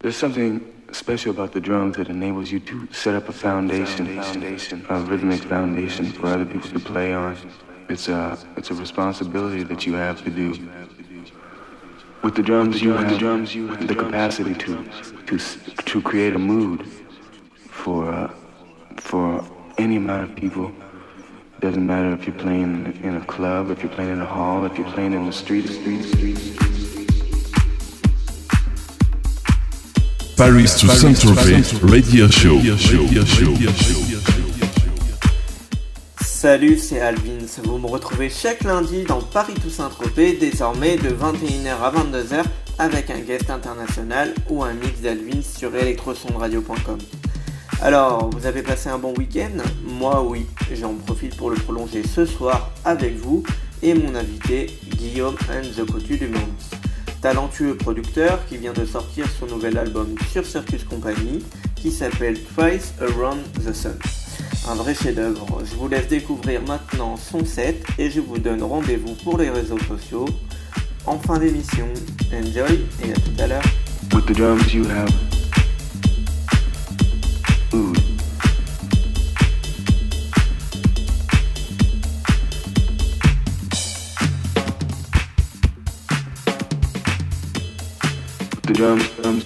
There's something special about the drums that enables you to set up a foundation, foundation, a rhythmic foundation for other people to play on. It's a, it's a responsibility that you have to do. With the drums, you have the, drums, you have the capacity to, to, to create a mood for, uh, for any amount of people. Doesn't matter if you're playing in a club, if you're playing in a hall, if you're playing in the street, street, street. Paris to Saint-Tropez Radio Show. Salut, c'est Alvins. Vous me retrouvez chaque lundi dans Paris to Saint-Tropez, désormais de 21h à 22h avec un guest international ou un mix d'Alvins sur electrosondradio.com. Alors, vous avez passé un bon week-end? Moi oui, j'en profite pour le prolonger ce soir avec vous et mon invité Guillaume and the Cotu du Monde talentueux producteur qui vient de sortir son nouvel album sur Circus Company qui s'appelle Twice Around the Sun. Un vrai chef-d'œuvre. Je vous laisse découvrir maintenant son set et je vous donne rendez-vous pour les réseaux sociaux en fin d'émission. Enjoy et à tout à l'heure. Drums, drums,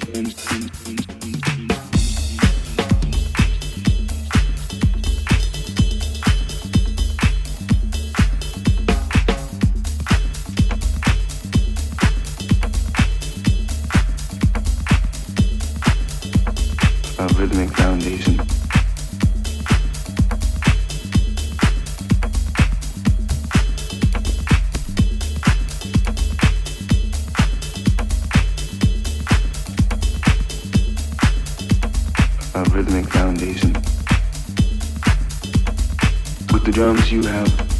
you have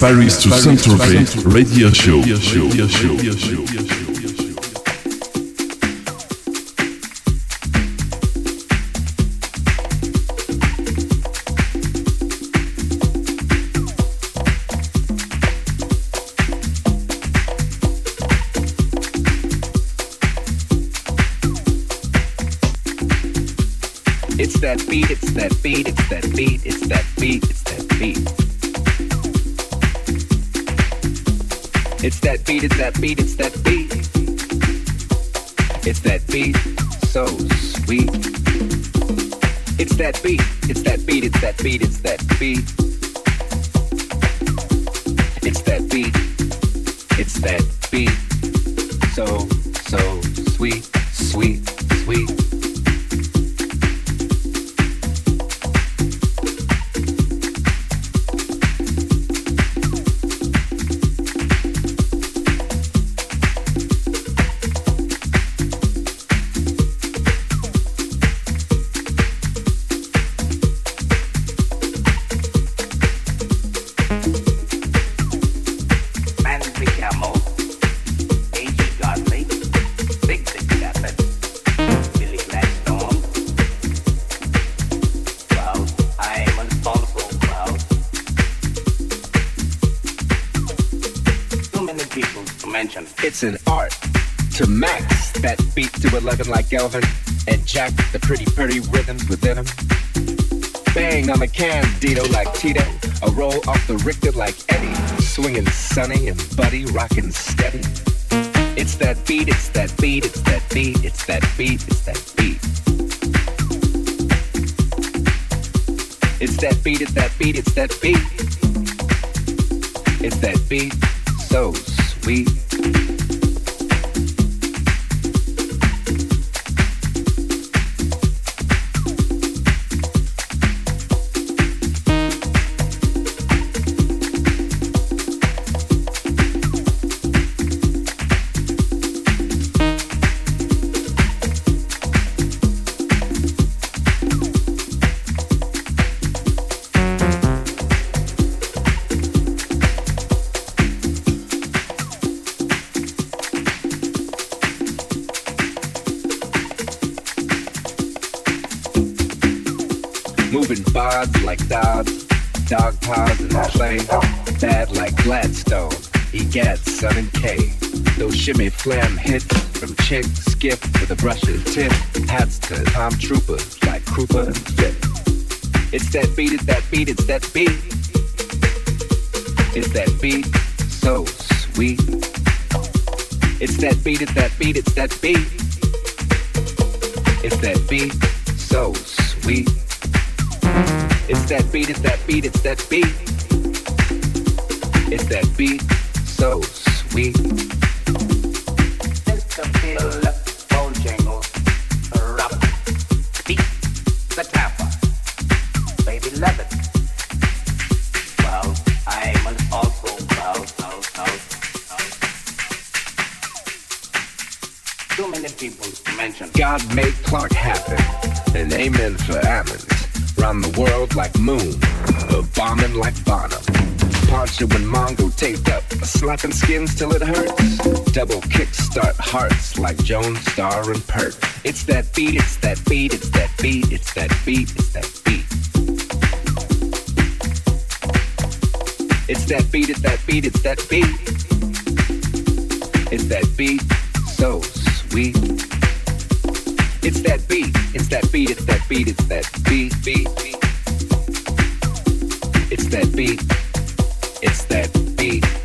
Paris to Saint-Tropez Radio Show. It's that beat, it's that beat, it's that beat, it's that beat, it's that beat. That beat, it's that beat, swinging sunny and buddy, rocking steady. It's that beat, it's that beat, it's that beat, it's that beat, it's that beat. It's that beat, it's that beat, it's that beat. It's that beat, so sweet. Tom Troopers like Krupa and Fit. It's that beat, it's that beat, it's that beat. It's that beat, so sweet. It's that beat, it's that beat, it's that beat. It's that beat, so sweet. It's that beat, it's that beat, it's that beat. For Ammons. Round the world like moon, a bombing like Bonham. Poncho and Mongo taped up, slapping skins till it hurts. Double kickstart hearts like Joan Star and Pert. It's that beat, it's that beat, it's that beat, it's that beat, it's that beat. It's that beat, it's that beat, it's that beat. It's that beat, so sweet. It's that beat, it's that beat, it's that beat, it's that beat, beat. It's that beat, it's that beat.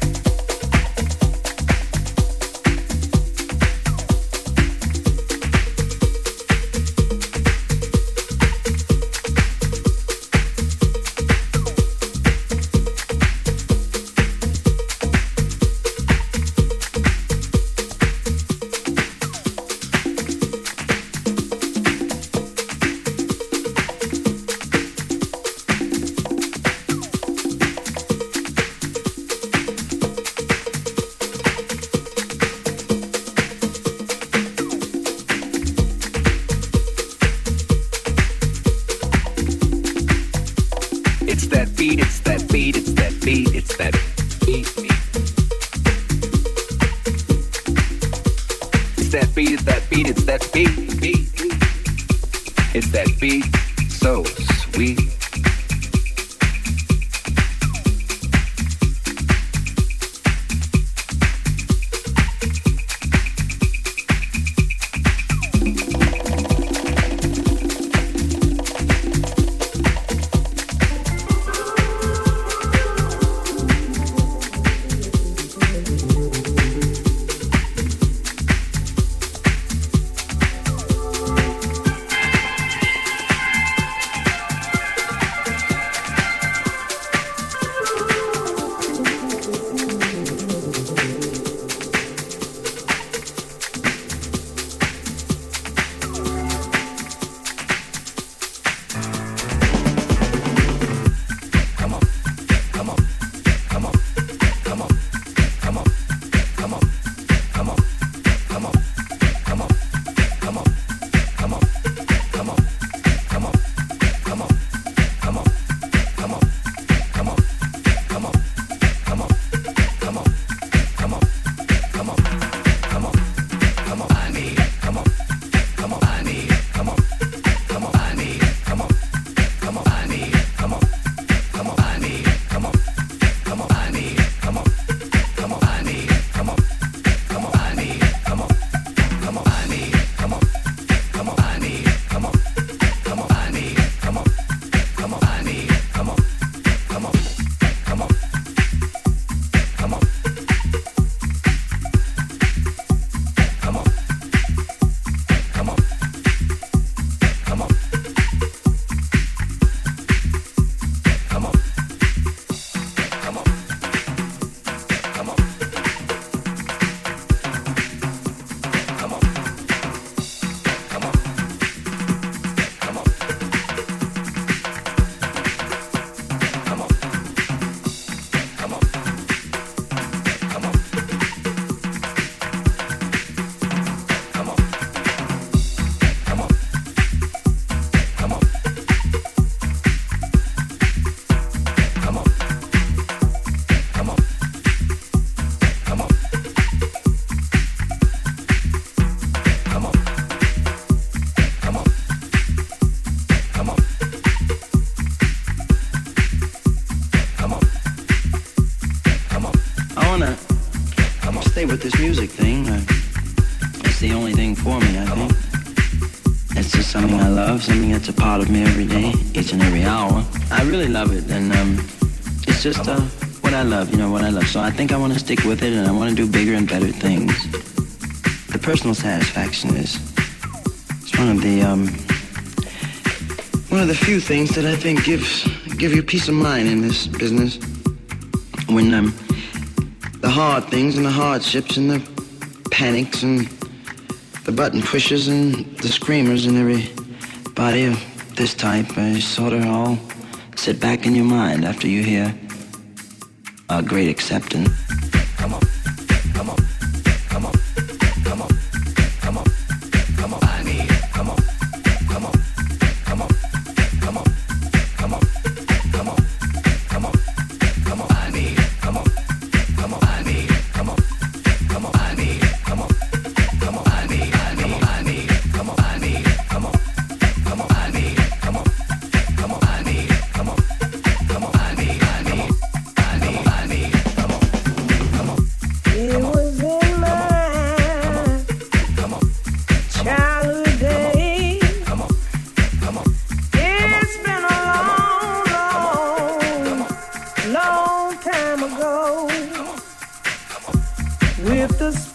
Really love it, and um, it's just uh, what I love, you know, what I love. So I think I want to stick with it, and I want to do bigger and better things. The personal satisfaction is it's one of the um, one of the few things that I think gives give you peace of mind in this business. When um, the hard things and the hardships and the panics and the button pushes and the screamers and everybody of this type uh, sort of all sit back in your mind after you hear a great acceptance. When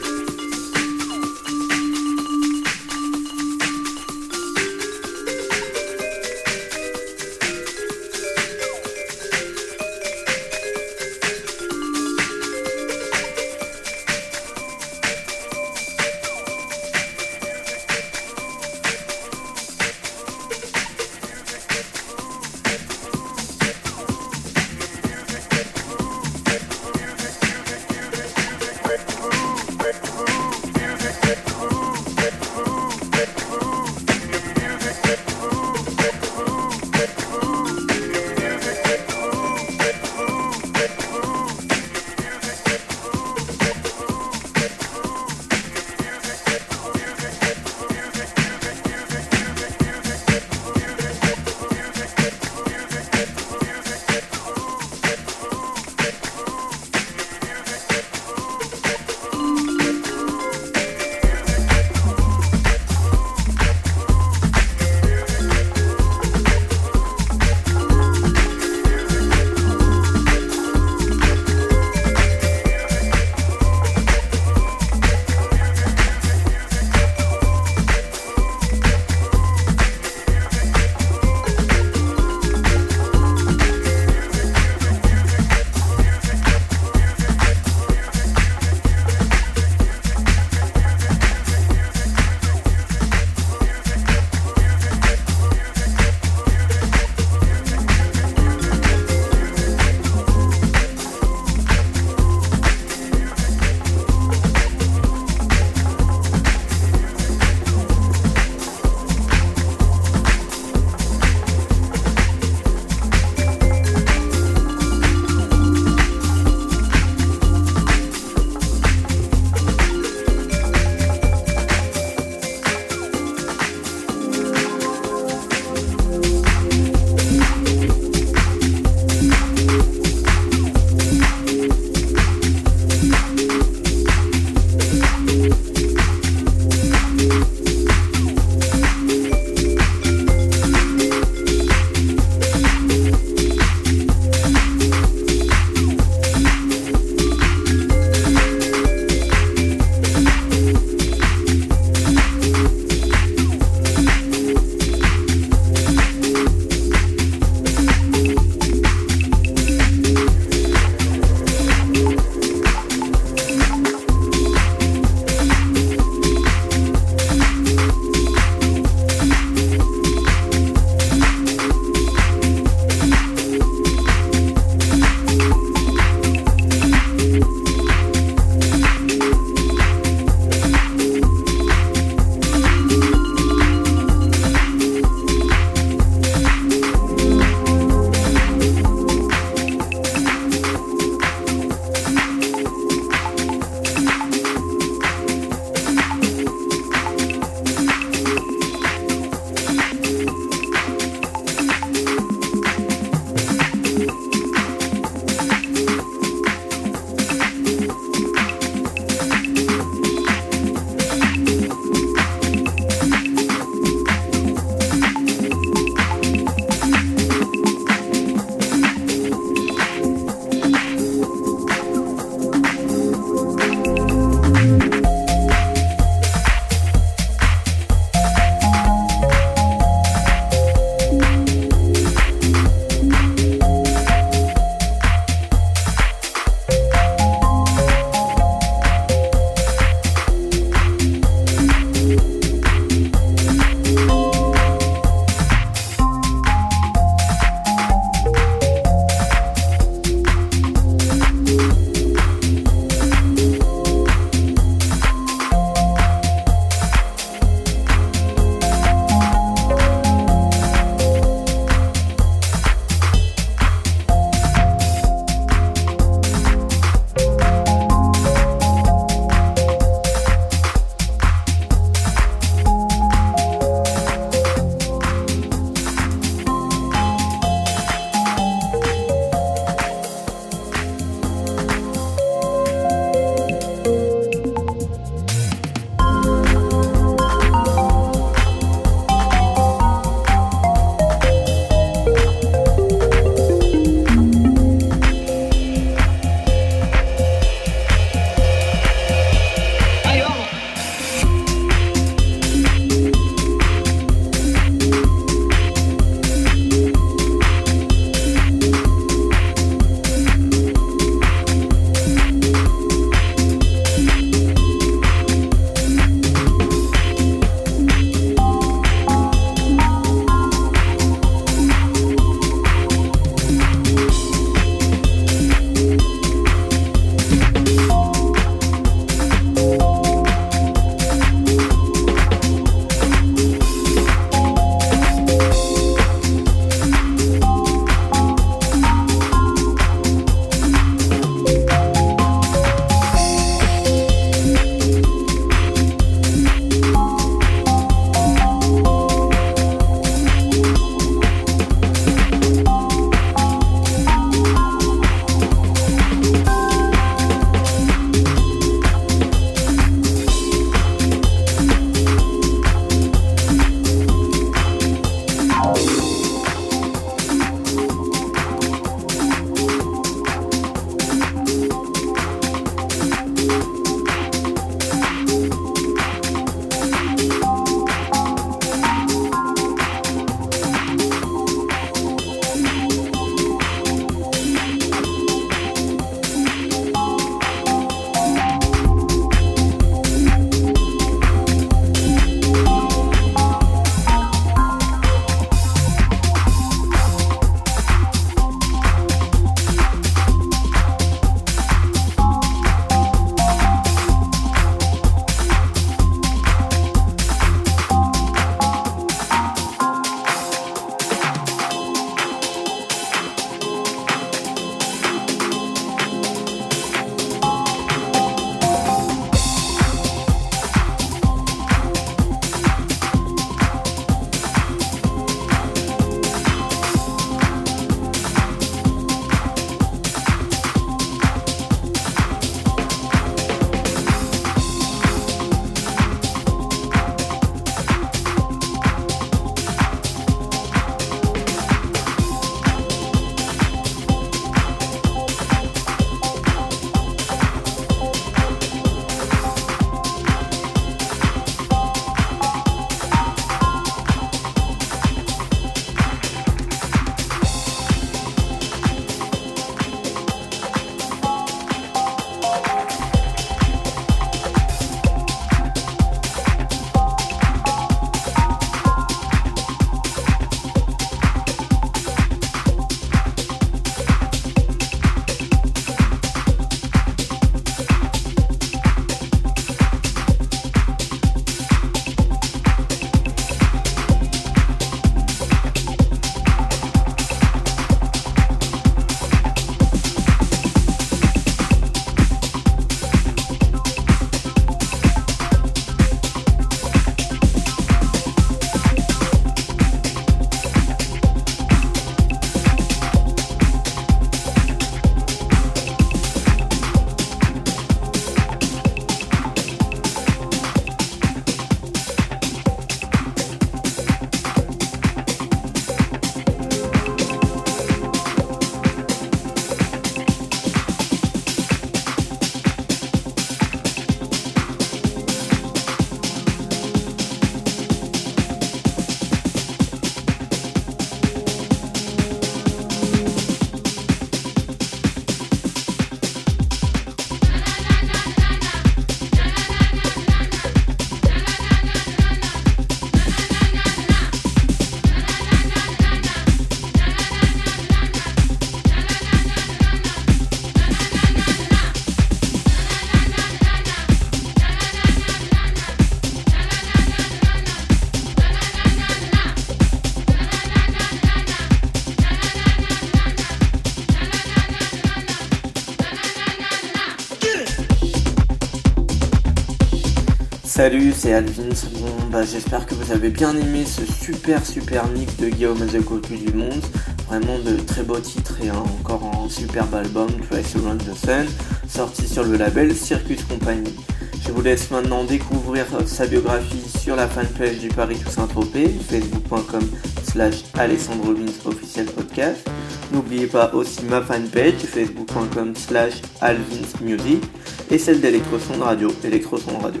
Salut, c'est Alvin. Bon, bah, j'espère que vous avez bien aimé ce super super mix de Guillaume Azekotu du Monde. Vraiment de très beaux titres et encore un superbe album, Twice Around the Sun, sorti sur le label Circus Company. Je vous laisse maintenant découvrir sa biographie sur la fanpage du Paris Toussaint Tropez, facebook.com slash Alessandro officiel podcast. N'oubliez pas aussi ma fanpage, facebook.com slash Alvins Music, et celle d'Electroson Radio, Electroson Radio.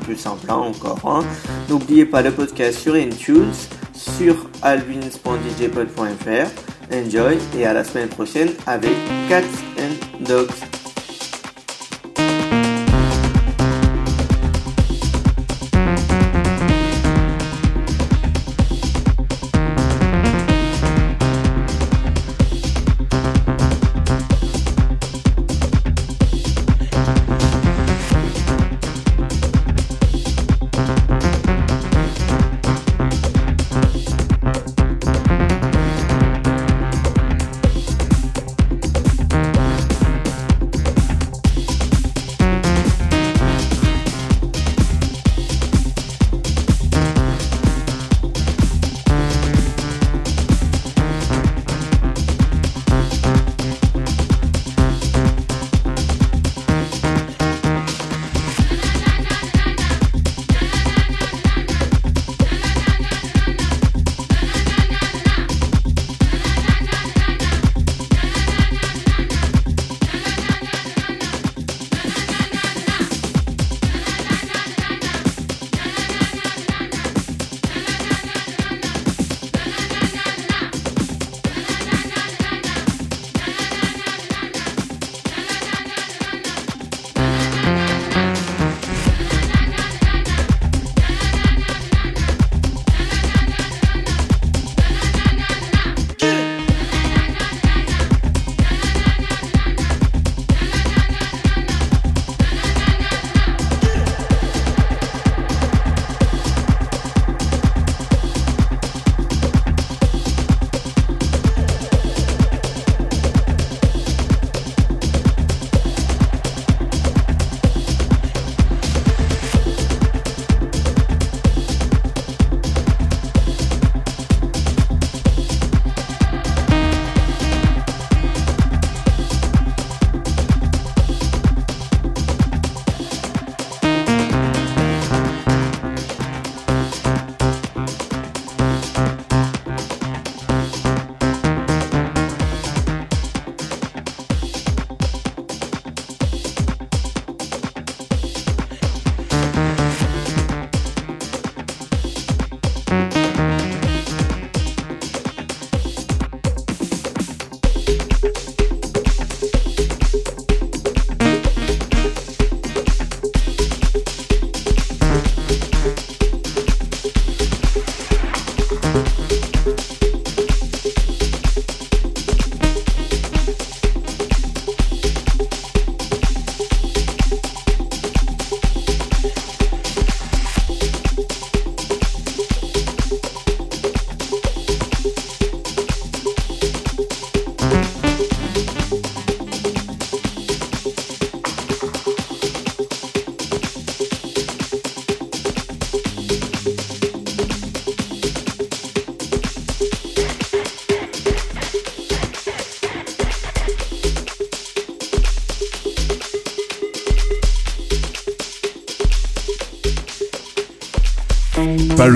Plus simple hein, encore. Hein. N'oubliez pas le podcast sur iTunes, sur alvins.djpod.fr. Enjoy et à la semaine prochaine avec Cats and Dogs.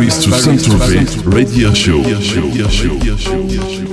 Paris to Saint-Tropez Radio Show. Radio Show. Radio Show.